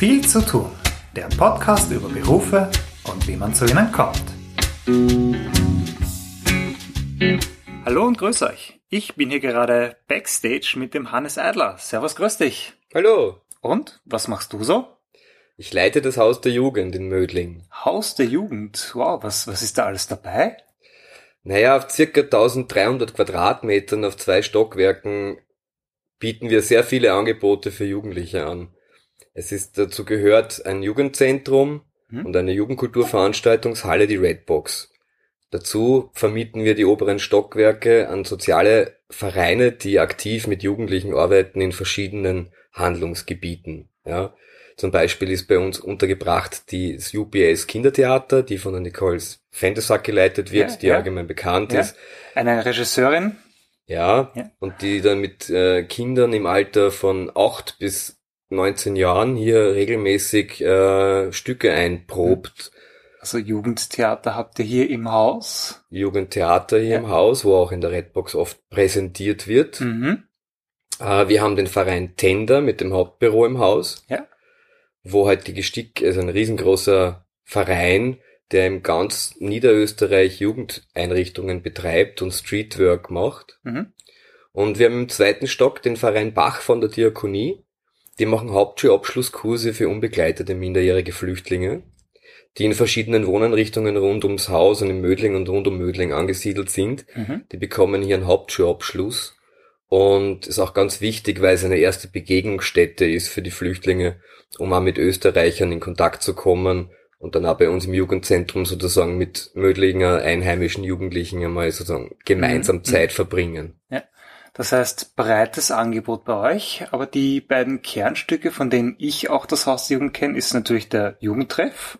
Viel zu tun. Der Podcast über Berufe und wie man zu ihnen kommt. Hallo und grüß euch. Ich bin hier gerade backstage mit dem Hannes Eidler. Servus, grüß dich. Hallo. Und was machst du so? Ich leite das Haus der Jugend in Mödling. Haus der Jugend. Wow, was, was ist da alles dabei? Naja, auf circa 1300 Quadratmetern auf zwei Stockwerken bieten wir sehr viele Angebote für Jugendliche an. Es ist dazu gehört ein Jugendzentrum hm? und eine Jugendkulturveranstaltungshalle, die Redbox. Dazu vermieten wir die oberen Stockwerke an soziale Vereine, die aktiv mit Jugendlichen arbeiten in verschiedenen Handlungsgebieten. Ja. Zum Beispiel ist bei uns untergebracht das UPS Kindertheater, die von der Nicole Fendesack geleitet wird, ja, die ja. allgemein bekannt ja. ist. Eine Regisseurin. Ja, und die dann mit äh, Kindern im Alter von acht bis 19 Jahren hier regelmäßig äh, Stücke einprobt. Also Jugendtheater habt ihr hier im Haus? Jugendtheater hier im Haus, wo auch in der Redbox oft präsentiert wird. Mhm. Äh, wir haben den Verein Tender mit dem Hauptbüro im Haus. Ja wo halt die Gestick, also ein riesengroßer Verein, der im ganz Niederösterreich Jugendeinrichtungen betreibt und Streetwork macht. Mhm. Und wir haben im zweiten Stock den Verein Bach von der Diakonie. Die machen Hauptschulabschlusskurse für unbegleitete minderjährige Flüchtlinge, die in verschiedenen Wohneinrichtungen rund ums Haus und in Mödling und rund um Mödling angesiedelt sind. Mhm. Die bekommen hier einen Hauptschulabschluss. Und ist auch ganz wichtig, weil es eine erste Begegnungsstätte ist für die Flüchtlinge um auch mit Österreichern in Kontakt zu kommen und dann auch bei uns im Jugendzentrum sozusagen mit möglichen einheimischen Jugendlichen einmal sozusagen gemeinsam mhm. Zeit verbringen. Ja. Das heißt, breites Angebot bei euch, aber die beiden Kernstücke, von denen ich auch das Haus der Jugend kenne, ist natürlich der Jugendtreff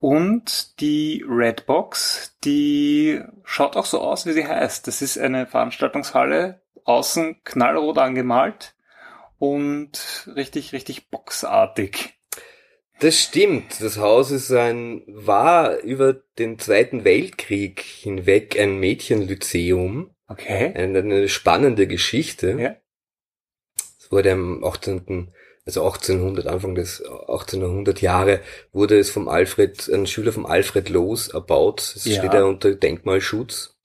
und die Redbox, die schaut auch so aus, wie sie heißt. Das ist eine Veranstaltungshalle, außen knallrot angemalt, und richtig, richtig boxartig. Das stimmt. Das Haus ist ein, war über den Zweiten Weltkrieg hinweg ein Mädchenlyzeum. Okay. Eine, eine spannende Geschichte. Ja. Es wurde am 18., also 1800, Anfang des 1800 Jahre, wurde es vom Alfred, ein Schüler vom Alfred Loos erbaut. Es ja. steht ja unter Denkmalschutz.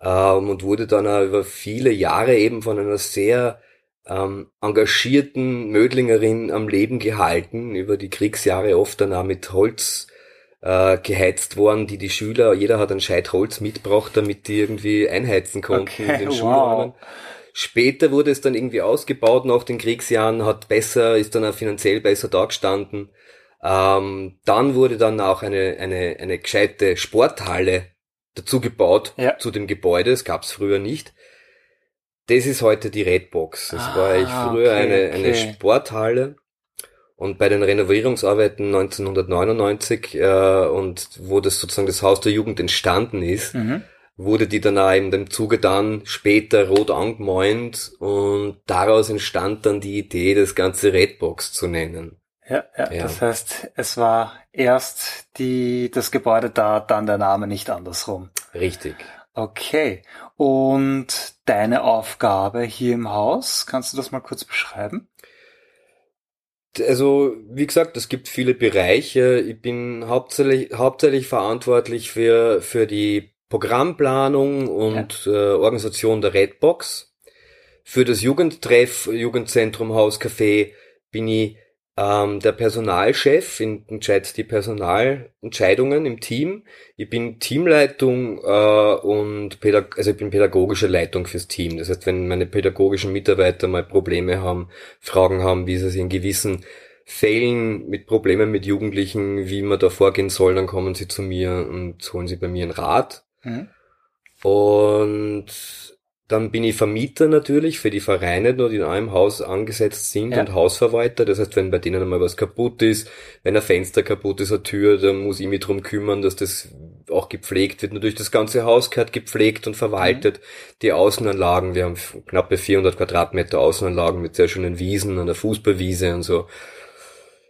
Ähm, und wurde dann auch über viele Jahre eben von einer sehr ähm, engagierten Mödlingerin am Leben gehalten, über die Kriegsjahre oft dann auch mit Holz äh, geheizt worden, die die Schüler, jeder hat ein Scheit Holz mitgebracht, damit die irgendwie einheizen konnten okay, in den wow. Schulräumen. Später wurde es dann irgendwie ausgebaut nach den Kriegsjahren, hat besser, ist dann auch finanziell besser dagestanden. Ähm, dann wurde dann auch eine, eine, eine gescheite Sporthalle dazu gebaut ja. zu dem Gebäude, das gab es früher nicht. Das ist heute die Redbox. Das ah, war ich früher okay, eine, eine Sporthalle. Und bei den Renovierungsarbeiten 1999 äh, und wo das sozusagen das Haus der Jugend entstanden ist, mhm. wurde die dann auch in dem Zuge dann später rot angemäunt und daraus entstand dann die Idee, das ganze Redbox zu nennen. Ja, ja, ja, das heißt, es war erst die, das Gebäude da, dann der Name nicht andersrum. Richtig. Okay. Und deine Aufgabe hier im Haus, kannst du das mal kurz beschreiben? Also, wie gesagt, es gibt viele Bereiche. Ich bin hauptsächlich, hauptsächlich verantwortlich für, für die Programmplanung und ja. äh, Organisation der Redbox. Für das Jugendtreff, Jugendzentrum Hauscafé bin ich ähm, der Personalchef entscheidet die Personalentscheidungen im Team. Ich bin Teamleitung äh, und Pädag also ich bin pädagogische Leitung fürs Team. Das heißt, wenn meine pädagogischen Mitarbeiter mal Probleme haben, Fragen haben, wie sie sich in gewissen Fällen mit Problemen mit Jugendlichen, wie man da vorgehen soll, dann kommen sie zu mir und holen sie bei mir einen Rat. Mhm. Und dann bin ich Vermieter natürlich für die Vereine, die in einem Haus angesetzt sind ja. und Hausverwalter. Das heißt, wenn bei denen einmal was kaputt ist, wenn ein Fenster kaputt ist, eine Tür, dann muss ich mich drum kümmern, dass das auch gepflegt wird. Natürlich das ganze Haus gehört gepflegt und verwaltet. Mhm. Die Außenanlagen, wir haben knappe 400 Quadratmeter Außenanlagen mit sehr schönen Wiesen und einer Fußballwiese und so.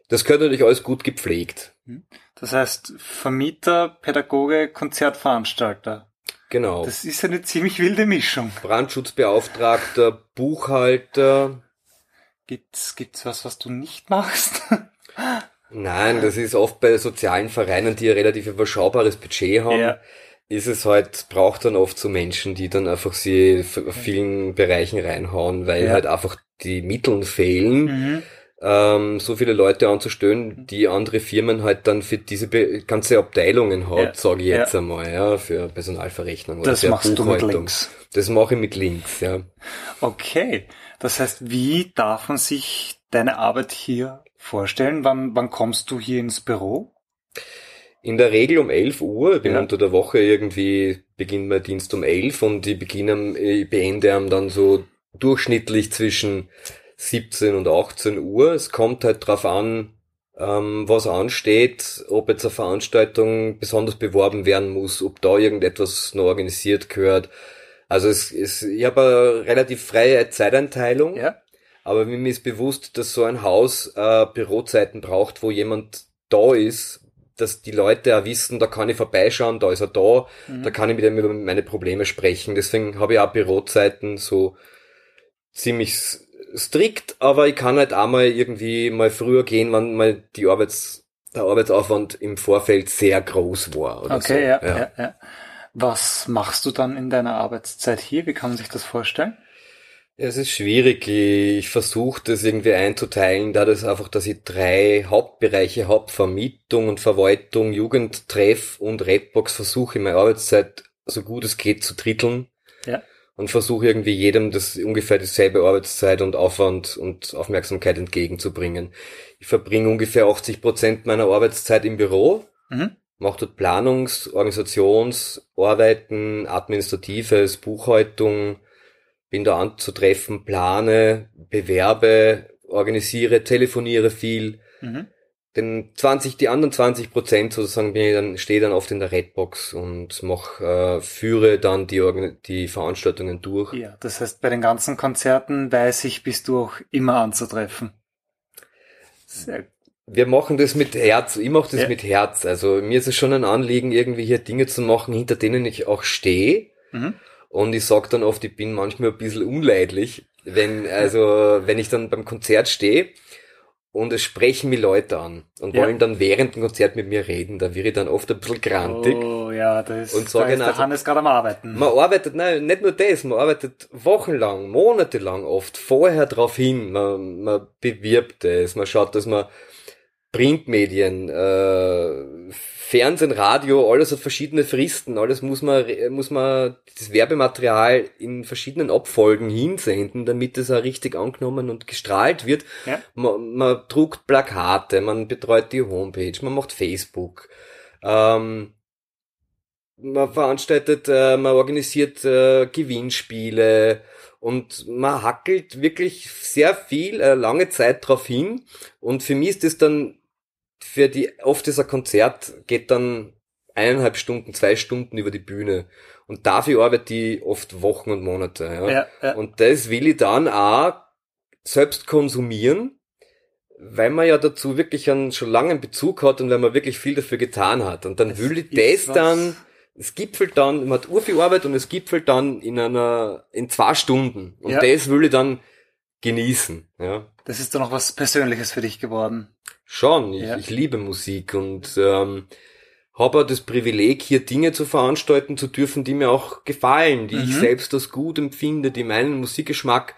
Das gehört natürlich alles gut gepflegt. Mhm. Das heißt, Vermieter, Pädagoge, Konzertveranstalter. Genau. Das ist eine ziemlich wilde Mischung. Brandschutzbeauftragter, Buchhalter. Gibt's, gibt's was, was du nicht machst? Nein, das ist oft bei sozialen Vereinen, die ein relativ überschaubares Budget haben. Ja. Ist es halt, braucht dann oft so Menschen, die dann einfach sie auf vielen Bereichen reinhauen, weil ja. halt einfach die Mittel fehlen. Mhm ähm, so viele Leute anzustellen, die andere Firmen halt dann für diese ganze Abteilungen hat, ja. sage ich jetzt ja. einmal, ja, für Personalverrechnung oder das für machst Buchhaltung. Du mit Links. Das mache ich mit Links, ja. Okay, das heißt, wie darf man sich deine Arbeit hier vorstellen? Wann, wann kommst du hier ins Büro? In der Regel um 11 Uhr. Ich bin ja. unter der Woche irgendwie, beginnt mein Dienst um 11 und ich beginne, ich beende am dann so durchschnittlich zwischen 17 und 18 Uhr. Es kommt halt drauf an, ähm, was ansteht, ob jetzt eine Veranstaltung besonders beworben werden muss, ob da irgendetwas noch organisiert gehört. Also es, es, ich habe eine relativ freie Zeiteinteilung, ja. aber mir ist bewusst, dass so ein Haus äh, Bürozeiten braucht, wo jemand da ist, dass die Leute auch wissen, da kann ich vorbeischauen, da ist er da, mhm. da kann ich mit ihm über meine Probleme sprechen. Deswegen habe ich auch Bürozeiten so ziemlich strikt, aber ich kann halt auch mal irgendwie mal früher gehen, wenn mal die Arbeits, der Arbeitsaufwand im Vorfeld sehr groß war. okay, so. ja, ja. ja, ja. Was machst du dann in deiner Arbeitszeit hier? Wie kann man sich das vorstellen? Es ist schwierig. Ich versuche das irgendwie einzuteilen, da das einfach, dass ich drei Hauptbereiche habe, Vermietung und Verwaltung, Jugendtreff und Redbox, versuche in meiner Arbeitszeit so gut es geht zu dritteln. Ja und versuche irgendwie jedem das ungefähr dieselbe Arbeitszeit und Aufwand und Aufmerksamkeit entgegenzubringen. Ich verbringe ungefähr 80 Prozent meiner Arbeitszeit im Büro, mhm. mache dort Planungs-, Organisationsarbeiten, Administratives, Buchhaltung, bin da anzutreffen, plane, bewerbe, organisiere, telefoniere viel. Mhm den 20, die anderen 20 Prozent sozusagen bin ich dann, stehe dann oft in der Redbox und mach, äh, führe dann die, die Veranstaltungen durch. Ja, das heißt, bei den ganzen Konzerten weiß ich, bist du auch immer anzutreffen. Sehr wir machen das mit Herz, ich mache das ja. mit Herz. Also mir ist es schon ein Anliegen, irgendwie hier Dinge zu machen, hinter denen ich auch stehe. Mhm. Und ich sag dann oft, ich bin manchmal ein bisschen unleidlich, wenn, also, wenn ich dann beim Konzert stehe und es sprechen mich Leute an und ja. wollen dann während dem Konzert mit mir reden. Da wäre ich dann oft ein bisschen grantig. Oh ja, das und sage da ist der Hannes gerade am Arbeiten. Man arbeitet, nein, nicht nur das, man arbeitet wochenlang, monatelang oft vorher drauf hin. Man, man bewirbt es, man schaut, dass man Printmedien, äh, Fernsehen, Radio, alles hat verschiedene Fristen, alles muss man, muss man das Werbematerial in verschiedenen Abfolgen hinsenden, damit es auch richtig angenommen und gestrahlt wird. Ja. Man, man druckt Plakate, man betreut die Homepage, man macht Facebook, ähm, man veranstaltet, äh, man organisiert äh, Gewinnspiele und man hackelt wirklich sehr viel, äh, lange Zeit drauf hin und für mich ist das dann für die, oft ist ein Konzert, geht dann eineinhalb Stunden, zwei Stunden über die Bühne. Und dafür arbeite ich oft Wochen und Monate. Ja? Ja, ja. Und das will ich dann auch selbst konsumieren, weil man ja dazu wirklich einen schon langen Bezug hat und weil man wirklich viel dafür getan hat. Und dann es will ich das was. dann, es gipfelt dann, man hat urviel Arbeit und es gipfelt dann in einer, in zwei Stunden. Und das will ich dann genießen. Ja. Das ist doch noch was Persönliches für dich geworden. Schon, ich, ja. ich liebe Musik und ähm, habe das Privileg, hier Dinge zu veranstalten zu dürfen, die mir auch gefallen, die mhm. ich selbst als gut empfinde, die meinen Musikgeschmack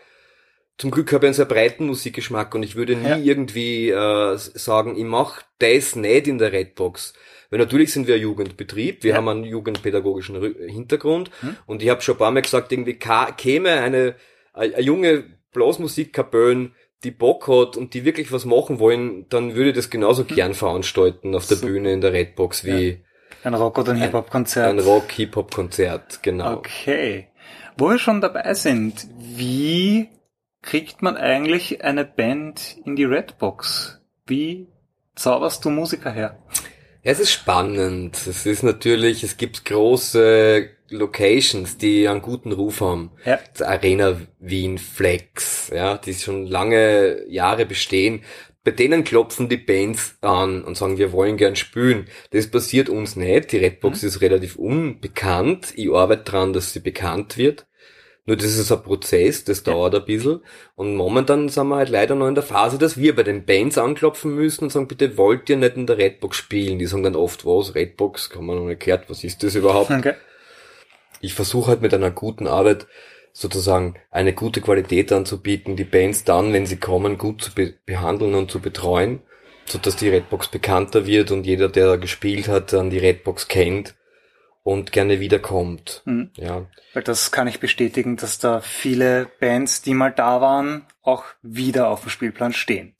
zum Glück habe ich einen sehr breiten Musikgeschmack und ich würde nie ja. irgendwie äh, sagen, ich mache das nicht in der Redbox. Weil natürlich sind wir ein Jugendbetrieb, wir ja. haben einen jugendpädagogischen Hintergrund mhm. und ich habe schon ein paar Mal gesagt, irgendwie käme eine, eine junge Blasmusikkapellen, die Bock hat und die wirklich was machen wollen, dann würde ich das genauso hm. gern veranstalten auf der so. Bühne in der Redbox wie ja. ein Rock- oder ein Hip-Hop-Konzert. Ein Rock-Hip-Hop-Konzert, genau. Okay. Wo wir schon dabei sind, wie kriegt man eigentlich eine Band in die Redbox? Wie zauberst du Musiker her? Ja, es ist spannend. Es ist natürlich, es gibt große Locations, die einen guten Ruf haben. Ja. Das Arena Wien Flex, ja, die schon lange Jahre bestehen. Bei denen klopfen die Bands an und sagen, wir wollen gern spielen. Das passiert uns nicht. Die Redbox mhm. ist relativ unbekannt. Ich arbeite dran, dass sie bekannt wird. Nur das ist ein Prozess, das dauert ein bisschen. Und momentan sind wir halt leider noch in der Phase, dass wir bei den Bands anklopfen müssen und sagen, bitte wollt ihr nicht in der Redbox spielen? Die sagen dann oft, was, Redbox? Kann man noch nicht gehört, was ist das überhaupt? Okay. Ich versuche halt mit einer guten Arbeit sozusagen eine gute Qualität anzubieten, die Bands dann, wenn sie kommen, gut zu be behandeln und zu betreuen, so dass die Redbox bekannter wird und jeder, der gespielt hat, dann die Redbox kennt und gerne wiederkommt. Mhm. Ja. Weil das kann ich bestätigen, dass da viele Bands, die mal da waren, auch wieder auf dem Spielplan stehen.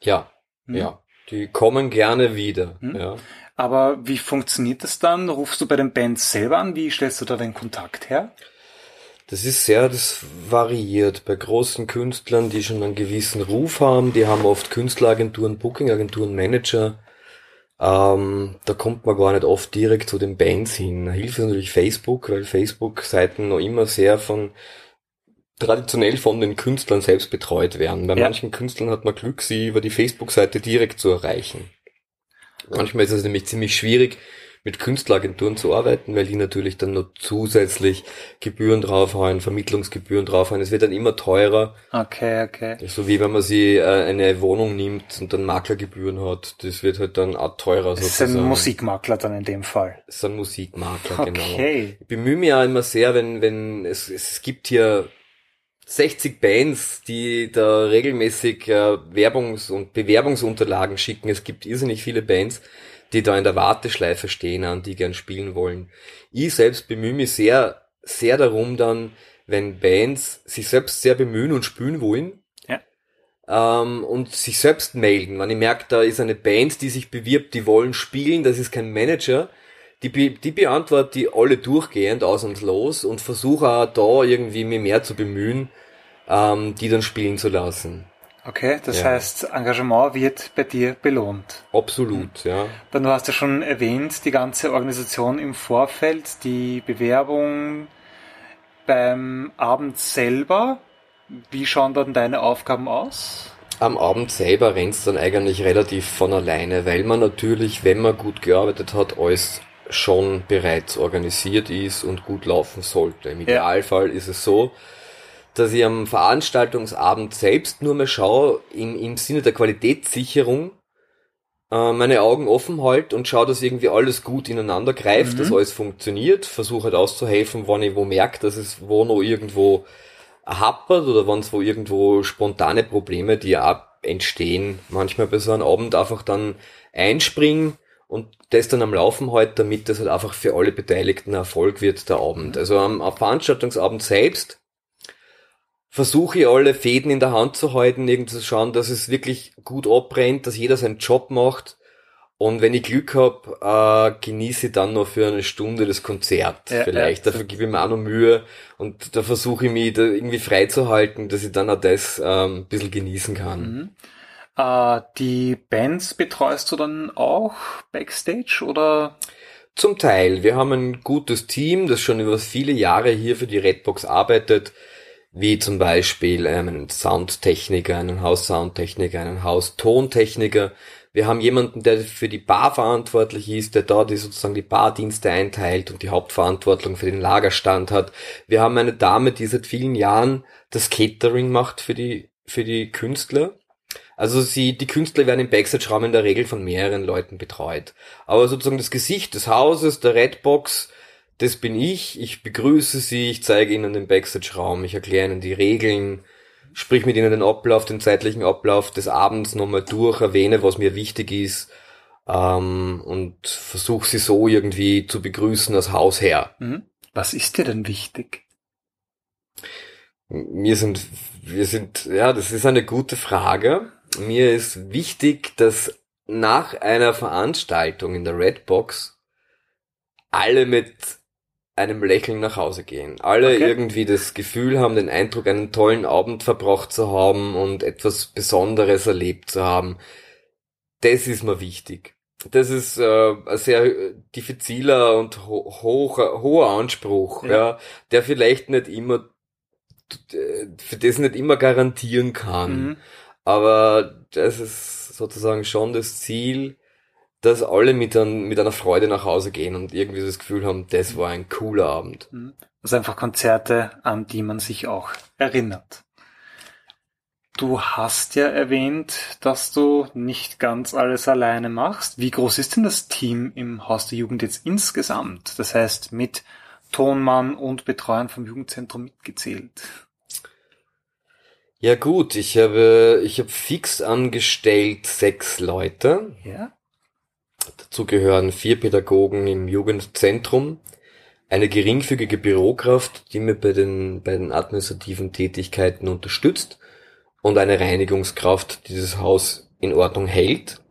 Ja, mhm. ja. Die kommen gerne wieder. Mhm. Ja. Aber wie funktioniert das dann? Rufst du bei den Bands selber an? Wie stellst du da den Kontakt her? Das ist sehr, das variiert. Bei großen Künstlern, die schon einen gewissen Ruf haben, die haben oft Künstleragenturen, Bookingagenturen, Manager. Ähm, da kommt man gar nicht oft direkt zu den Bands hin. Da hilft natürlich Facebook, weil Facebook-Seiten noch immer sehr von traditionell von den Künstlern selbst betreut werden. Bei ja. manchen Künstlern hat man Glück, sie über die Facebook-Seite direkt zu erreichen. Manchmal ist es nämlich ziemlich schwierig, mit Künstleragenturen zu arbeiten, weil die natürlich dann noch zusätzlich Gebühren draufhauen, Vermittlungsgebühren draufhauen. Es wird dann immer teurer. Okay, okay. So wie wenn man sie äh, eine Wohnung nimmt und dann Maklergebühren hat. Das wird halt dann auch teurer sozusagen. Das ist ein Musikmakler dann in dem Fall. Das ist ein Musikmakler, okay. genau. Ich bemühe mich ja immer sehr, wenn, wenn es, es gibt hier 60 Bands, die da regelmäßig äh, Werbungs- und Bewerbungsunterlagen schicken. Es gibt irrsinnig viele Bands die da in der Warteschleife stehen, an die gern spielen wollen. Ich selbst bemühe mich sehr, sehr darum dann, wenn Bands sich selbst sehr bemühen und spielen wollen, ja. ähm, und sich selbst melden. Wenn ich merke, da ist eine Band, die sich bewirbt, die wollen spielen, das ist kein Manager, die, die beantwortet die alle durchgehend ausnahmslos und versuche auch da irgendwie mir mehr zu bemühen, ähm, die dann spielen zu lassen. Okay, das ja. heißt, Engagement wird bei dir belohnt. Absolut, ja. Dann du hast ja schon erwähnt, die ganze Organisation im Vorfeld, die Bewerbung beim Abend selber. Wie schauen dann deine Aufgaben aus? Am Abend selber rennt es dann eigentlich relativ von alleine, weil man natürlich, wenn man gut gearbeitet hat, alles schon bereits organisiert ist und gut laufen sollte. Im Idealfall ist es so, dass ich am Veranstaltungsabend selbst nur mal schaue, im, im Sinne der Qualitätssicherung, äh, meine Augen offen halt und schaue, dass irgendwie alles gut ineinander greift, mhm. dass alles funktioniert, versuche halt auszuhelfen, wann ich wo merke, dass es wo noch irgendwo happert oder wann es wo irgendwo spontane Probleme, die ja entstehen, manchmal bei so einem Abend einfach dann einspringen und das dann am Laufen halt, damit das halt einfach für alle Beteiligten Erfolg wird, der Abend. Also am, am Veranstaltungsabend selbst versuche ich alle Fäden in der Hand zu halten, irgendwie zu schauen, dass es wirklich gut abbrennt, dass jeder seinen Job macht. Und wenn ich Glück habe, äh, genieße ich dann noch für eine Stunde das Konzert ja, vielleicht. Ja. Dafür gebe ich mir auch noch Mühe und da versuche ich mich da irgendwie freizuhalten, dass ich dann auch das ähm, ein bisschen genießen kann. Mhm. Äh, die Bands betreust du dann auch backstage oder? Zum Teil. Wir haben ein gutes Team, das schon über viele Jahre hier für die Redbox arbeitet wie zum Beispiel ähm, einen Soundtechniker, einen Haus-Soundtechniker, einen Haus-Tontechniker. Wir haben jemanden, der für die Bar verantwortlich ist, der dort sozusagen die Bardienste einteilt und die Hauptverantwortung für den Lagerstand hat. Wir haben eine Dame, die seit vielen Jahren das Catering macht für die, für die Künstler. Also sie, die Künstler werden im Backstage-Raum in der Regel von mehreren Leuten betreut. Aber sozusagen das Gesicht des Hauses, der Redbox, das bin ich, ich begrüße Sie, ich zeige Ihnen den Backstage-Raum, ich erkläre Ihnen die Regeln, sprich mit Ihnen den Ablauf, den zeitlichen Ablauf des Abends nochmal durch, erwähne, was mir wichtig ist ähm, und versuche Sie so irgendwie zu begrüßen als Hausherr. Mhm. Was ist dir denn wichtig? Mir sind, wir sind, ja, das ist eine gute Frage. Mir ist wichtig, dass nach einer Veranstaltung in der Redbox alle mit einem Lächeln nach Hause gehen. Alle okay. irgendwie das Gefühl haben, den Eindruck, einen tollen Abend verbracht zu haben und etwas Besonderes erlebt zu haben. Das ist mir wichtig. Das ist äh, ein sehr diffiziler und ho hoch, hoher Anspruch, ja. ja, der vielleicht nicht immer, für das nicht immer garantieren kann. Mhm. Aber das ist sozusagen schon das Ziel, dass alle mit, ein, mit einer Freude nach Hause gehen und irgendwie das Gefühl haben, das war ein cooler Abend. Mhm. Also einfach Konzerte, an die man sich auch erinnert. Du hast ja erwähnt, dass du nicht ganz alles alleine machst. Wie groß ist denn das Team im Haus der Jugend jetzt insgesamt? Das heißt, mit Tonmann und Betreuern vom Jugendzentrum mitgezählt. Ja gut, ich habe, ich habe fix angestellt sechs Leute. Ja. Dazu gehören vier Pädagogen im Jugendzentrum, eine geringfügige Bürokraft, die mir bei den, bei den administrativen Tätigkeiten unterstützt und eine Reinigungskraft, die das Haus in Ordnung hält.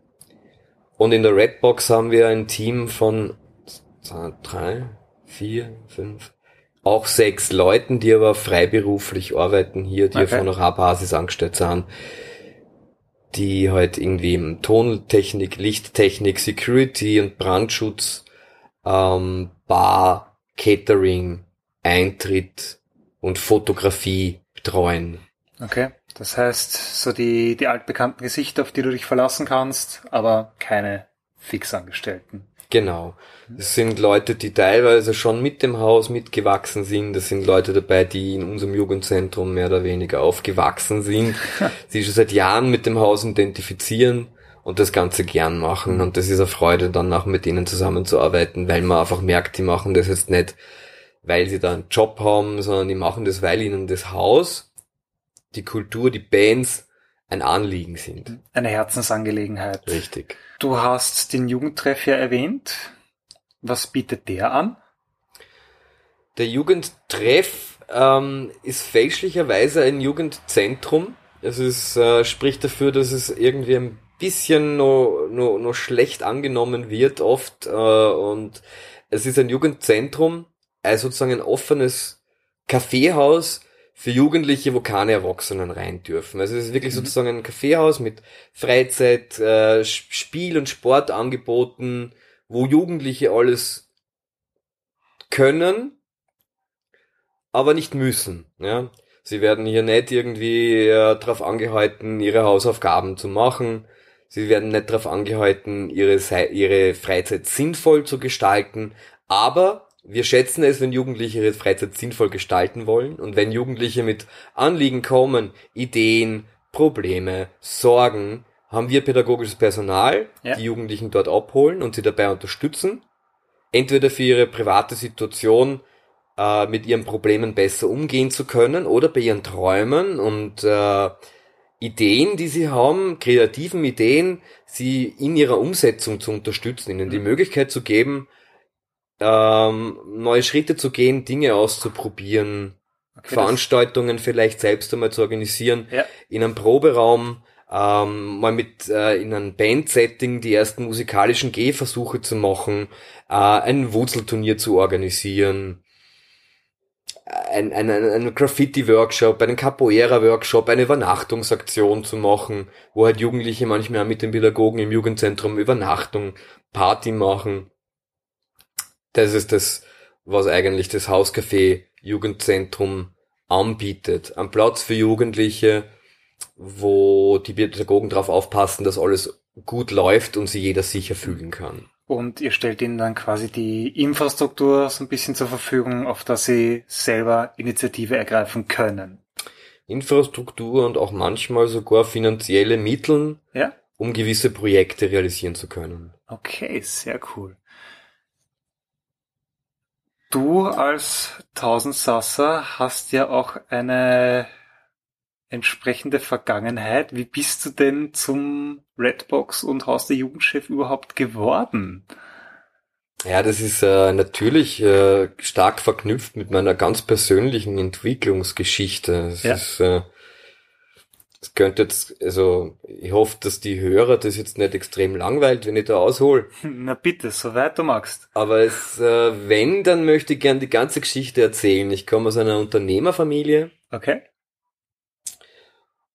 Und in der Redbox haben wir ein Team von zwei, drei, vier, fünf, auch sechs Leuten, die aber freiberuflich arbeiten hier, die okay. auf Honorarbasis angestellt sind, die halt irgendwie im Tontechnik, Lichttechnik, Security und Brandschutz, ähm, Bar, Catering, Eintritt und Fotografie betreuen. Okay, das heißt, so die, die altbekannten Gesichter, auf die du dich verlassen kannst, aber keine Fixangestellten. Genau. Es sind Leute, die teilweise schon mit dem Haus mitgewachsen sind. Das sind Leute dabei, die in unserem Jugendzentrum mehr oder weniger aufgewachsen sind, sie schon seit Jahren mit dem Haus identifizieren und das Ganze gern machen. Und das ist eine Freude, dann auch mit denen zusammenzuarbeiten, weil man einfach merkt, die machen das jetzt nicht, weil sie da einen Job haben, sondern die machen das, weil ihnen das Haus, die Kultur, die Bands ein Anliegen sind. Eine Herzensangelegenheit. Richtig. Du hast den Jugendtreff ja erwähnt. Was bietet der an? Der Jugendtreff ähm, ist fälschlicherweise ein Jugendzentrum. Es ist, äh, spricht dafür, dass es irgendwie ein bisschen noch, noch, noch schlecht angenommen wird oft. Äh, und es ist ein Jugendzentrum, also sozusagen ein offenes Kaffeehaus für Jugendliche, wo keine Erwachsenen rein dürfen. Also es ist wirklich mhm. sozusagen ein Kaffeehaus mit Freizeit, äh, Spiel- und Sportangeboten, wo Jugendliche alles können, aber nicht müssen. Ja? Sie werden hier nicht irgendwie äh, darauf angehalten, ihre Hausaufgaben zu machen. Sie werden nicht darauf angehalten, ihre, ihre Freizeit sinnvoll zu gestalten. Aber wir schätzen es, wenn Jugendliche ihre Freizeit sinnvoll gestalten wollen und wenn Jugendliche mit Anliegen kommen, Ideen, Probleme, Sorgen, haben wir pädagogisches Personal, ja. die Jugendlichen dort abholen und sie dabei unterstützen, entweder für ihre private Situation äh, mit ihren Problemen besser umgehen zu können oder bei ihren Träumen und äh, Ideen, die sie haben, kreativen Ideen, sie in ihrer Umsetzung zu unterstützen, ihnen die mhm. Möglichkeit zu geben, ähm, neue Schritte zu gehen, Dinge auszuprobieren, okay, Veranstaltungen vielleicht selbst einmal zu organisieren, ja. in einem Proberaum, ähm, mal mit äh, in einem Band-Setting die ersten musikalischen Gehversuche zu machen, äh, ein Wurzelturnier zu organisieren, ein, ein, ein Graffiti-Workshop, einen Capoeira-Workshop, eine Übernachtungsaktion zu machen, wo halt Jugendliche manchmal mit den Pädagogen im Jugendzentrum Übernachtung, Party machen das ist das, was eigentlich das Hauscafé Jugendzentrum anbietet. Ein Platz für Jugendliche, wo die Pädagogen darauf aufpassen, dass alles gut läuft und sich jeder sicher fühlen kann. Und ihr stellt ihnen dann quasi die Infrastruktur so ein bisschen zur Verfügung, auf dass sie selber Initiative ergreifen können. Infrastruktur und auch manchmal sogar finanzielle Mittel, ja? um gewisse Projekte realisieren zu können. Okay, sehr cool. Du als Tausendsasser hast ja auch eine entsprechende Vergangenheit. Wie bist du denn zum Redbox und Haus der Jugendchef überhaupt geworden? Ja, das ist äh, natürlich äh, stark verknüpft mit meiner ganz persönlichen Entwicklungsgeschichte. Das ja. ist äh, das könnte jetzt, also ich hoffe, dass die Hörer das jetzt nicht extrem langweilt, wenn ich da aushol. Na bitte, soweit du magst. Aber es, äh, wenn, dann möchte ich gern die ganze Geschichte erzählen. Ich komme aus einer Unternehmerfamilie. Okay.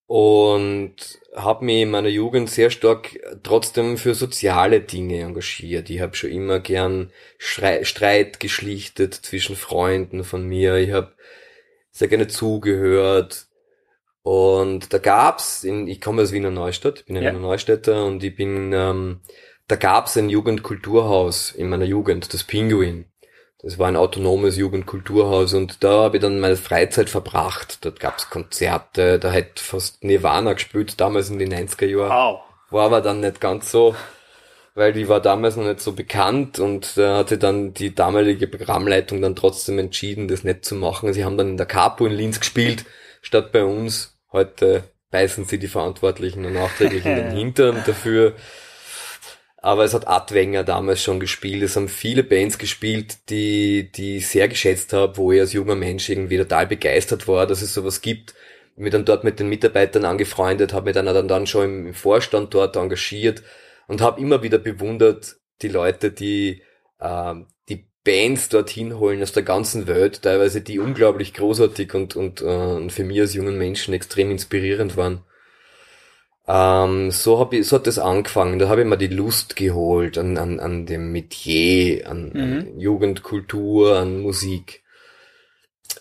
Und habe mich in meiner Jugend sehr stark trotzdem für soziale Dinge engagiert. Ich habe schon immer gern Streit geschlichtet zwischen Freunden von mir. Ich habe sehr gerne zugehört und da gab's, in, ich komme aus Wiener Neustadt, bin ein ja. Wiener Neustädter und ich bin ähm, da gab's ein Jugendkulturhaus in meiner Jugend, das Pinguin. Das war ein autonomes Jugendkulturhaus und da habe ich dann meine Freizeit verbracht. Dort gab's Konzerte, da hat fast Nirvana gespielt, damals in den 90er Jahren. Wow. War aber dann nicht ganz so, weil die war damals noch nicht so bekannt und da hatte dann die damalige Programmleitung dann trotzdem entschieden, das nicht zu machen. Sie haben dann in der Capo in Linz gespielt, statt bei uns. Heute beißen sie die Verantwortlichen und nachträglich in den Hintern dafür aber es hat Adwenger damals schon gespielt. Es haben viele Bands gespielt, die, die ich sehr geschätzt habe, wo ich als junger Mensch irgendwie total begeistert war, dass es sowas gibt. Ich mich dann dort mit den Mitarbeitern angefreundet, habe mich dann, dann, dann schon im Vorstand dort engagiert und habe immer wieder bewundert, die Leute, die äh, die Bands dorthin holen aus der ganzen Welt, teilweise die unglaublich großartig und, und, äh, und für mich als jungen Menschen extrem inspirierend waren. Ähm, so, hab ich, so hat das angefangen. Da habe ich mir die Lust geholt an, an, an dem Metier, an, mhm. an Jugendkultur, an Musik.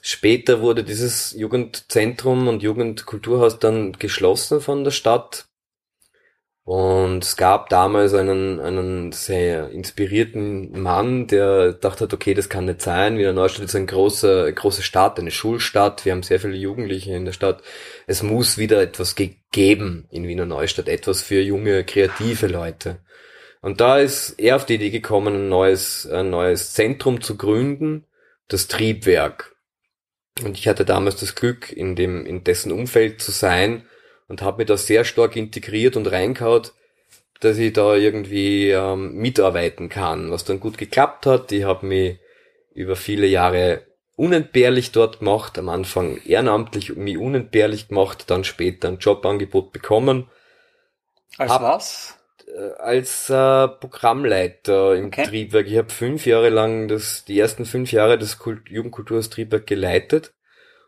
Später wurde dieses Jugendzentrum und Jugendkulturhaus dann geschlossen von der Stadt. Und es gab damals einen, einen sehr inspirierten Mann, der dachte okay, das kann nicht sein. Wiener Neustadt ist eine große, große Stadt, eine Schulstadt. Wir haben sehr viele Jugendliche in der Stadt. Es muss wieder etwas geben in Wiener Neustadt, etwas für junge, kreative Leute. Und da ist er auf die Idee gekommen, ein neues, ein neues Zentrum zu gründen, das Triebwerk. Und ich hatte damals das Glück, in dem, in dessen Umfeld zu sein, und habe mich da sehr stark integriert und reingehaut, dass ich da irgendwie ähm, mitarbeiten kann, was dann gut geklappt hat. Ich habe mich über viele Jahre unentbehrlich dort gemacht, am Anfang ehrenamtlich mich unentbehrlich gemacht, dann später ein Jobangebot bekommen. Als hab, was? Äh, als äh, Programmleiter im okay. Triebwerk. Ich habe fünf Jahre lang das, die ersten fünf Jahre des Kult Jugendkulturs Triebwerk geleitet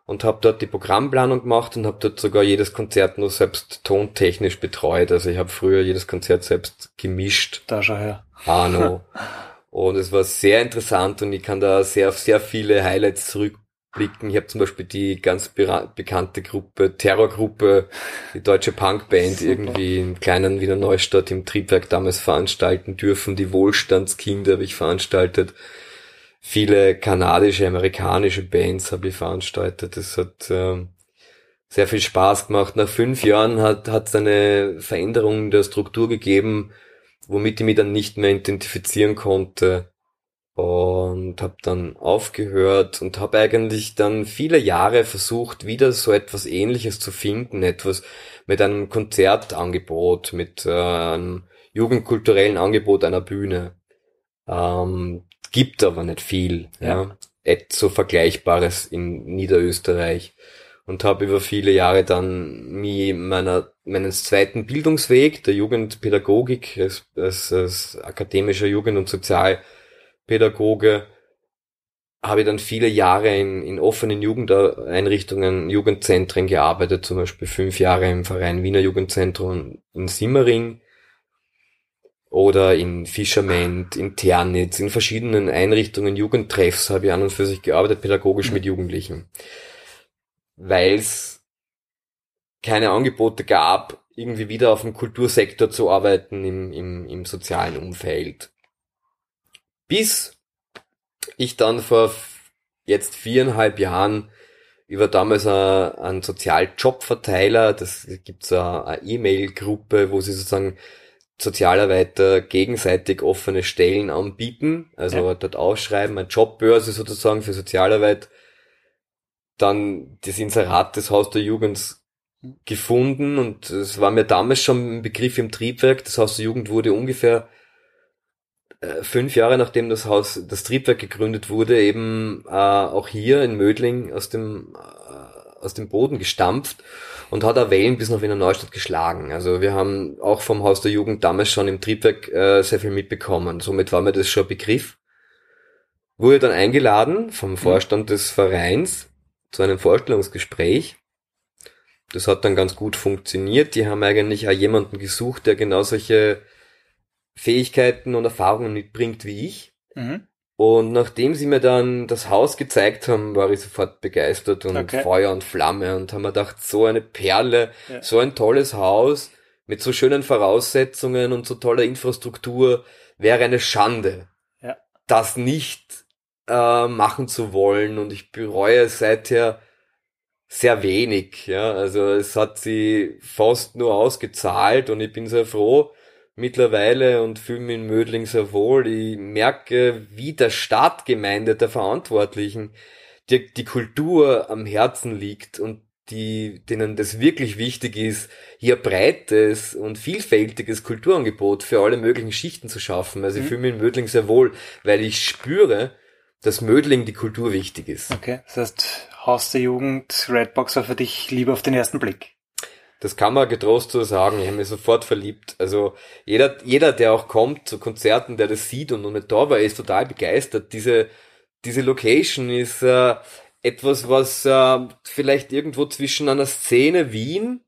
und habe dort die Programmplanung gemacht und habe dort sogar jedes Konzert nur selbst tontechnisch betreut. Also ich habe früher jedes Konzert selbst gemischt. Da schau her. Arno. und es war sehr interessant und ich kann da sehr auf sehr viele Highlights zurückblicken. Ich habe zum Beispiel die ganz bekannte Gruppe, Terrorgruppe, die deutsche Punkband irgendwie in kleinen Wiener Neustadt im Triebwerk damals veranstalten dürfen. Die Wohlstandskinder habe ich veranstaltet viele kanadische, amerikanische Bands habe ich veranstaltet. Das hat ähm, sehr viel Spaß gemacht. Nach fünf Jahren hat es eine Veränderung der Struktur gegeben, womit ich mich dann nicht mehr identifizieren konnte und habe dann aufgehört und habe eigentlich dann viele Jahre versucht, wieder so etwas Ähnliches zu finden, etwas mit einem Konzertangebot, mit äh, einem jugendkulturellen Angebot einer Bühne. Ähm, gibt aber nicht viel, ja. ja. so Vergleichbares in Niederösterreich. Und habe über viele Jahre dann mich meiner, meinen zweiten Bildungsweg der Jugendpädagogik als, als, als akademischer Jugend- und Sozialpädagoge habe ich dann viele Jahre in, in offenen Jugendeinrichtungen, Jugendzentren gearbeitet, zum Beispiel fünf Jahre im Verein Wiener Jugendzentrum in Simmering, oder in Fischerment, in Ternitz, in verschiedenen Einrichtungen, Jugendtreffs habe ich an und für sich gearbeitet, pädagogisch mit Jugendlichen. Weil es keine Angebote gab, irgendwie wieder auf dem Kultursektor zu arbeiten im, im, im sozialen Umfeld. Bis ich dann vor jetzt viereinhalb Jahren über damals einen Sozialjobverteiler, das gibt's eine E-Mail-Gruppe, wo sie sozusagen Sozialarbeiter gegenseitig offene Stellen anbieten, also ja. dort ausschreiben, eine Jobbörse sozusagen für Sozialarbeit, dann das Inserat des Haus der Jugend gefunden und es war mir damals schon ein Begriff im Triebwerk. Das Haus der Jugend wurde ungefähr äh, fünf Jahre nachdem das Haus, das Triebwerk gegründet wurde, eben äh, auch hier in Mödling aus dem aus dem Boden gestampft und hat auch Wellen bis nach Wiener Neustadt geschlagen. Also wir haben auch vom Haus der Jugend damals schon im Triebwerk äh, sehr viel mitbekommen. Somit war mir das schon ein Begriff. Wurde dann eingeladen vom mhm. Vorstand des Vereins zu einem Vorstellungsgespräch. Das hat dann ganz gut funktioniert. Die haben eigentlich auch jemanden gesucht, der genau solche Fähigkeiten und Erfahrungen mitbringt wie ich. Mhm. Und nachdem sie mir dann das Haus gezeigt haben, war ich sofort begeistert und okay. Feuer und Flamme und haben mir gedacht, so eine Perle, ja. so ein tolles Haus, mit so schönen Voraussetzungen und so toller Infrastruktur wäre eine Schande, ja. das nicht äh, machen zu wollen. Und ich bereue es seither sehr wenig. Ja, also es hat sie fast nur ausgezahlt und ich bin sehr froh mittlerweile und fühle mich in Mödling sehr wohl. Ich merke, wie der Stadtgemeinde der Verantwortlichen die, die Kultur am Herzen liegt und die, denen das wirklich wichtig ist, hier breites und vielfältiges Kulturangebot für alle möglichen Schichten zu schaffen. Also ich mhm. fühle mich in Mödling sehr wohl, weil ich spüre, dass Mödling die Kultur wichtig ist. Okay, das heißt, Haus der Jugend, Redbox war für dich lieber auf den ersten Blick. Das kann man getrost so sagen. Ich habe mich sofort verliebt. Also jeder, jeder, der auch kommt zu Konzerten, der das sieht und noch nicht da war, ist total begeistert. Diese, diese Location ist äh, etwas, was äh, vielleicht irgendwo zwischen einer Szene Wien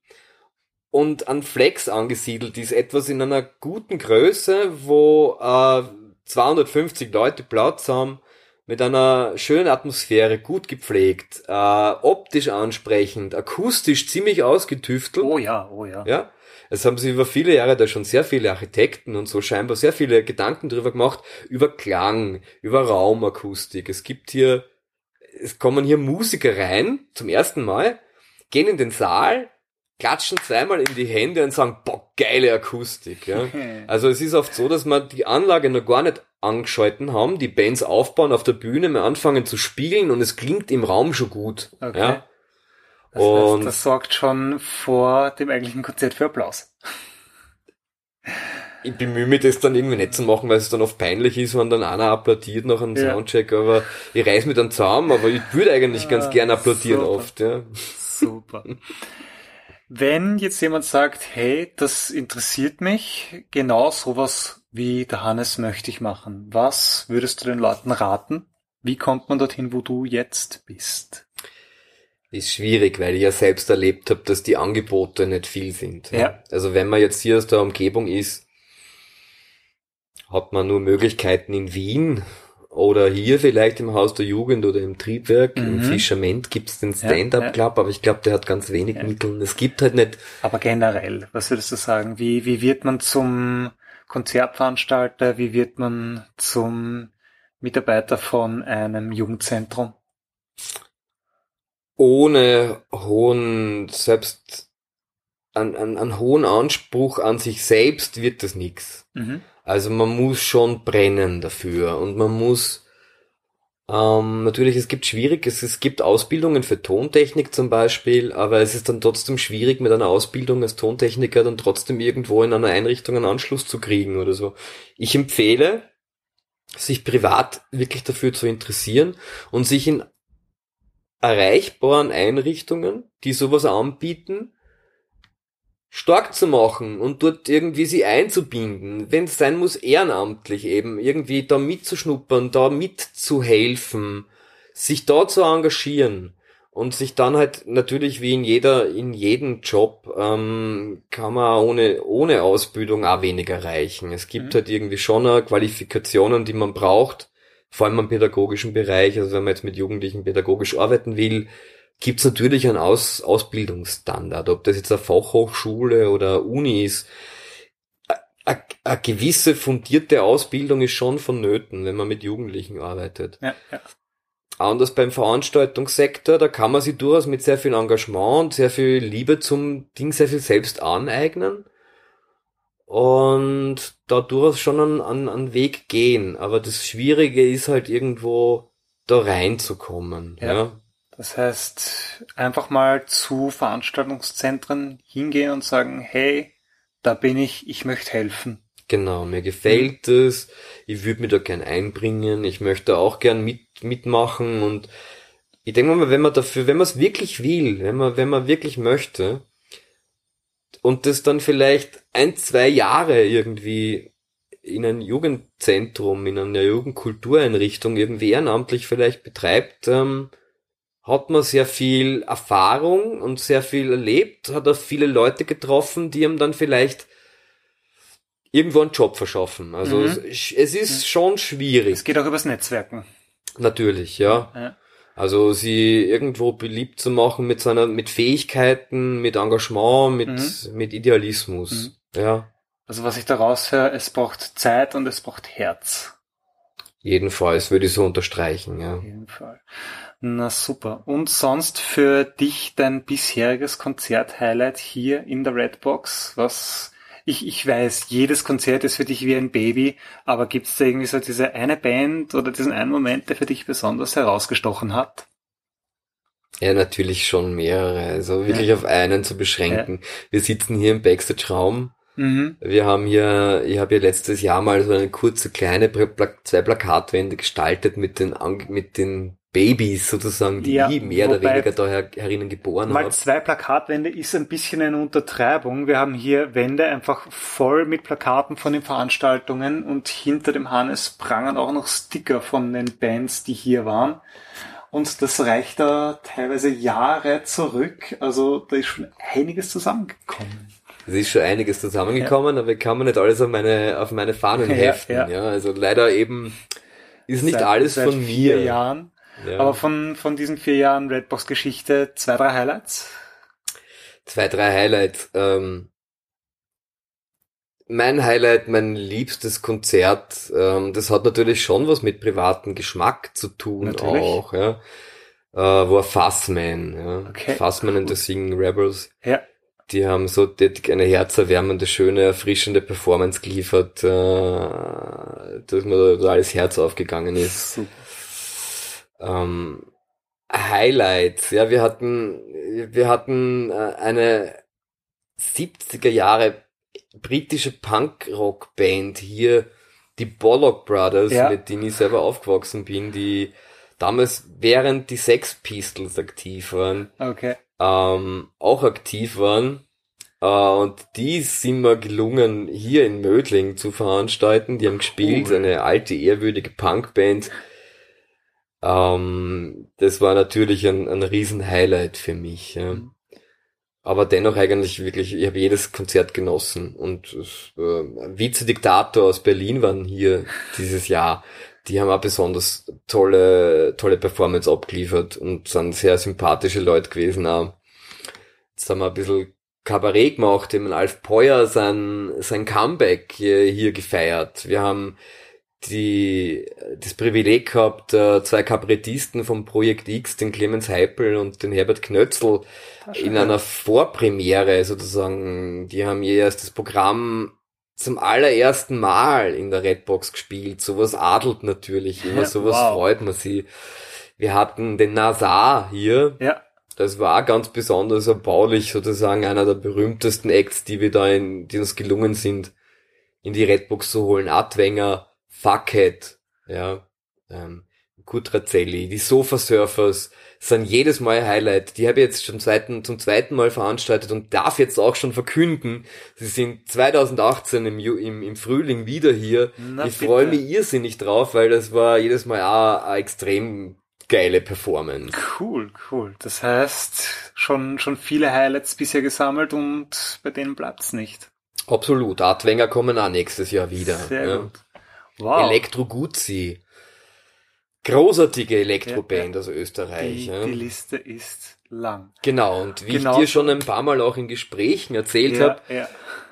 und an Flex angesiedelt ist. Etwas in einer guten Größe, wo äh, 250 Leute Platz haben mit einer schönen Atmosphäre, gut gepflegt, äh, optisch ansprechend, akustisch ziemlich ausgetüftelt. Oh ja, oh ja. Ja. Es haben sich über viele Jahre da schon sehr viele Architekten und so scheinbar sehr viele Gedanken drüber gemacht, über Klang, über Raumakustik. Es gibt hier, es kommen hier Musiker rein, zum ersten Mal, gehen in den Saal, klatschen zweimal in die Hände und sagen, boah, geile Akustik. Ja. Also es ist oft so, dass man die Anlage noch gar nicht angeschalten haben, die Bands aufbauen auf der Bühne, mal anfangen zu spielen und es klingt im Raum schon gut. Okay. Ja. Das und heißt, das sorgt schon vor dem eigentlichen Konzert für Applaus. Ich bemühe mich das dann irgendwie nicht zu machen, weil es dann oft peinlich ist, wenn dann einer applaudiert nach einem ja. Soundcheck, aber ich reiß mich dann zusammen, aber ich würde eigentlich ja, ganz gern applaudieren super. oft, ja. Super. Wenn jetzt jemand sagt, hey, das interessiert mich, genau sowas wie der Hannes möchte ich machen, was würdest du den Leuten raten? Wie kommt man dorthin, wo du jetzt bist? Ist schwierig, weil ich ja selbst erlebt habe, dass die Angebote nicht viel sind. Ja. Also wenn man jetzt hier aus der Umgebung ist, hat man nur Möglichkeiten in Wien oder hier vielleicht im Haus der Jugend oder im Triebwerk, mhm. im Fischerment gibt's den Stand-Up-Club, ja. aber ich glaube, der hat ganz wenig ja. Mittel. Es gibt halt nicht. Aber generell, was würdest du sagen? Wie, wie wird man zum Konzertveranstalter? Wie wird man zum Mitarbeiter von einem Jugendzentrum? Ohne hohen, selbst an, an, an hohen Anspruch an sich selbst wird das nichts. Mhm. Also man muss schon brennen dafür und man muss ähm, natürlich, es gibt schwierig, es, es gibt Ausbildungen für Tontechnik zum Beispiel, aber es ist dann trotzdem schwierig, mit einer Ausbildung als Tontechniker dann trotzdem irgendwo in einer Einrichtung einen Anschluss zu kriegen oder so. Ich empfehle, sich privat wirklich dafür zu interessieren und sich in erreichbaren Einrichtungen, die sowas anbieten, stark zu machen und dort irgendwie sie einzubinden, wenn es sein muss, ehrenamtlich eben, irgendwie da mitzuschnuppern, da mitzuhelfen, sich da zu engagieren und sich dann halt natürlich wie in jeder, in jedem Job ähm, kann man ohne, ohne Ausbildung auch wenig erreichen. Es gibt mhm. halt irgendwie schon Qualifikationen, die man braucht, vor allem im pädagogischen Bereich, also wenn man jetzt mit Jugendlichen pädagogisch arbeiten will, gibt's natürlich einen Aus Ausbildungsstandard, ob das jetzt eine Fachhochschule oder Uni ist. Eine gewisse fundierte Ausbildung ist schon vonnöten, wenn man mit Jugendlichen arbeitet. Ja, ja. Anders beim Veranstaltungssektor, da kann man sich durchaus mit sehr viel Engagement und sehr viel Liebe zum Ding sehr viel selbst aneignen und da durchaus schon einen, einen, einen Weg gehen. Aber das Schwierige ist halt irgendwo da reinzukommen. Ja. ja. Das heißt, einfach mal zu Veranstaltungszentren hingehen und sagen, hey, da bin ich, ich möchte helfen. Genau, mir gefällt mhm. es, ich würde mich da gern einbringen, ich möchte auch gern mit, mitmachen und ich denke mal, wenn man dafür, wenn man es wirklich will, wenn man, wenn man wirklich möchte und das dann vielleicht ein, zwei Jahre irgendwie in ein Jugendzentrum, in einer Jugendkultureinrichtung irgendwie ehrenamtlich vielleicht betreibt, ähm, hat man sehr viel Erfahrung und sehr viel erlebt, hat auch viele Leute getroffen, die ihm dann vielleicht irgendwo einen Job verschaffen. Also mhm. es, es, ist mhm. schon schwierig. Es geht auch übers Netzwerken. Natürlich, ja. ja. Also sie irgendwo beliebt zu machen mit seiner, mit Fähigkeiten, mit Engagement, mit, mhm. mit Idealismus. Mhm. Ja. Also was ich daraus höre, es braucht Zeit und es braucht Herz. Jedenfalls würde ich so unterstreichen, ja. Auf jeden Fall. Na super. Und sonst für dich dein bisheriges Konzert-Highlight hier in der Redbox? Was ich, ich weiß, jedes Konzert ist für dich wie ein Baby, aber gibt es da irgendwie so diese eine Band oder diesen einen Moment, der für dich besonders herausgestochen hat? Ja, natürlich schon mehrere. Also wirklich ja. auf einen zu beschränken. Ja. Wir sitzen hier im Backstage-Raum. Mhm. Wir haben hier, ich habe hier letztes Jahr mal so eine kurze kleine zwei Plakatwände gestaltet mit den mit den Babys sozusagen, die ja, ich mehr oder weniger da her, herinnen geboren habe. Mal zwei Plakatwände ist ein bisschen eine Untertreibung. Wir haben hier Wände einfach voll mit Plakaten von den Veranstaltungen und hinter dem Hannes prangen auch noch Sticker von den Bands, die hier waren. Und das reicht da teilweise Jahre zurück. Also da ist schon einiges zusammengekommen. Es ist schon einiges zusammengekommen, ja. aber ich kann mir nicht alles auf meine, auf meine Fahnen heften. Ja, ja. also leider eben ist nicht seit, alles seit von mir. Jahren ja. Aber von, von diesen vier Jahren Redbox-Geschichte zwei, drei Highlights? Zwei, drei Highlights. Ähm, mein Highlight, mein liebstes Konzert, ähm, das hat natürlich schon was mit privatem Geschmack zu tun natürlich. auch, ja. Äh, war Fassman, ja. Okay. Fassman and the Singing Rebels. Ja. Die haben so eine herzerwärmende, schöne, erfrischende Performance geliefert, äh, dass mir da alles Herz aufgegangen ist. Ähm, Highlights. Ja, wir hatten, wir hatten äh, eine 70er Jahre britische Punkrock-Band hier, die Bollock Brothers, ja. mit denen ich selber aufgewachsen bin, die damals während die Sex Pistols aktiv waren, okay. Ähm, auch aktiv waren. Äh, und die sind mir gelungen, hier in Mödling zu veranstalten. Die haben gespielt, eine alte, ehrwürdige Punkband ähm, das war natürlich ein, ein Riesen-Highlight für mich. Ja. Mhm. Aber dennoch eigentlich wirklich, ich habe jedes Konzert genossen. Und äh, Vize-Diktator aus Berlin waren hier dieses Jahr. Die haben auch besonders tolle, tolle Performance abgeliefert und sind sehr sympathische Leute gewesen. Auch. Jetzt haben wir ein bisschen Kabarett gemacht, dem Alf Peuer sein, sein Comeback hier, hier gefeiert. Wir haben die, das Privileg gehabt, äh, zwei Kabarettisten vom Projekt X, den Clemens Heipel und den Herbert Knötzl, in einer Vorpremiere sozusagen, die haben je erst das Programm zum allerersten Mal in der Redbox gespielt. Sowas adelt natürlich immer, sowas wow. freut man sich. Wir hatten den Nazar hier. Ja. Das war ganz besonders erbaulich, sozusagen einer der berühmtesten Acts, die wir da in, die uns gelungen sind, in die Redbox zu holen. Adwenger, Fuckhead, ja, ähm, Kutrazelli, die Sofa Surfers sind jedes Mal Highlight. Die habe ich jetzt schon zweiten, zum zweiten Mal veranstaltet und darf jetzt auch schon verkünden, sie sind 2018 im, im, im Frühling wieder hier. Na, ich freue mich irrsinnig drauf, weil das war jedes Mal auch eine extrem geile Performance. Cool, cool. Das heißt, schon, schon viele Highlights bisher gesammelt und bei denen bleibt's nicht. Absolut. Artwenger kommen auch nächstes Jahr wieder. Sehr ja. gut. Wow. Elektro Guzzi. Großartige Elektroband ja, aus Österreich. Die, ja. die, Liste ist lang. Genau, und wie genau. ich dir schon ein paar Mal auch in Gesprächen erzählt ja, habe,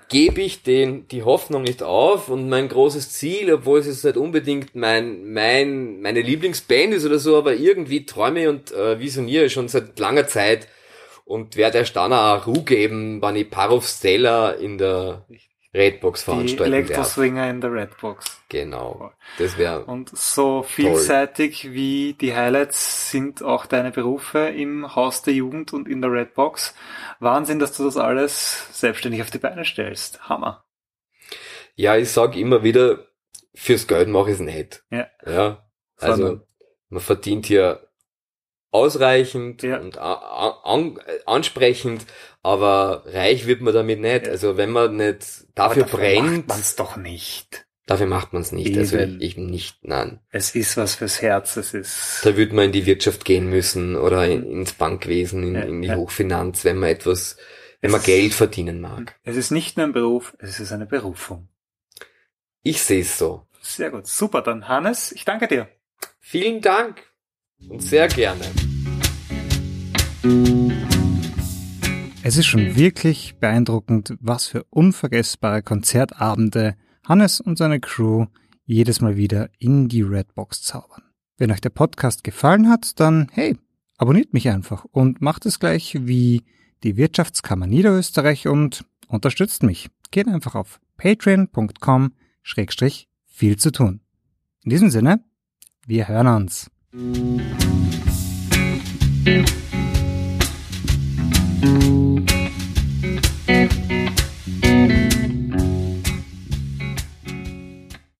gebe ich den die Hoffnung nicht auf und mein großes Ziel, obwohl es jetzt nicht unbedingt mein, mein, meine Lieblingsband ist oder so, aber irgendwie träume und äh, visioniere schon seit langer Zeit und werde erst dann auch Ruhe geben, wenn ich Parov Stella in der Redbox veranstalten Die Elektroswinger in der Redbox. Genau. Das wäre Und so vielseitig toll. wie die Highlights sind auch deine Berufe im Haus der Jugend und in der Redbox. Wahnsinn, dass du das alles selbstständig auf die Beine stellst. Hammer. Ja, ich sag immer wieder, fürs Geld mache ich es nicht. Ja. Ja. Also, man verdient hier ausreichend ja. und an, ansprechend, aber reich wird man damit nicht. Ja. Also wenn man nicht dafür, dafür brennt. Macht man's doch nicht. Dafür macht man es nicht. Eben. Also eben nicht, nein. Es ist was fürs Herz, es ist. Da würde man in die Wirtschaft gehen müssen oder in, ins Bankwesen, in, ja, in die Hochfinanz, wenn man etwas, wenn es man Geld verdienen mag. Es ist nicht nur ein Beruf, es ist eine Berufung. Ich sehe es so. Sehr gut. Super, dann Hannes, ich danke dir. Vielen Dank. Und sehr gerne. Es ist schon wirklich beeindruckend, was für unvergessbare Konzertabende Hannes und seine Crew jedes Mal wieder in die Redbox zaubern. Wenn euch der Podcast gefallen hat, dann hey, abonniert mich einfach und macht es gleich wie die Wirtschaftskammer Niederösterreich und unterstützt mich. Geht einfach auf patreon.com schrägstrich viel zu tun. In diesem Sinne, wir hören uns. Thank you.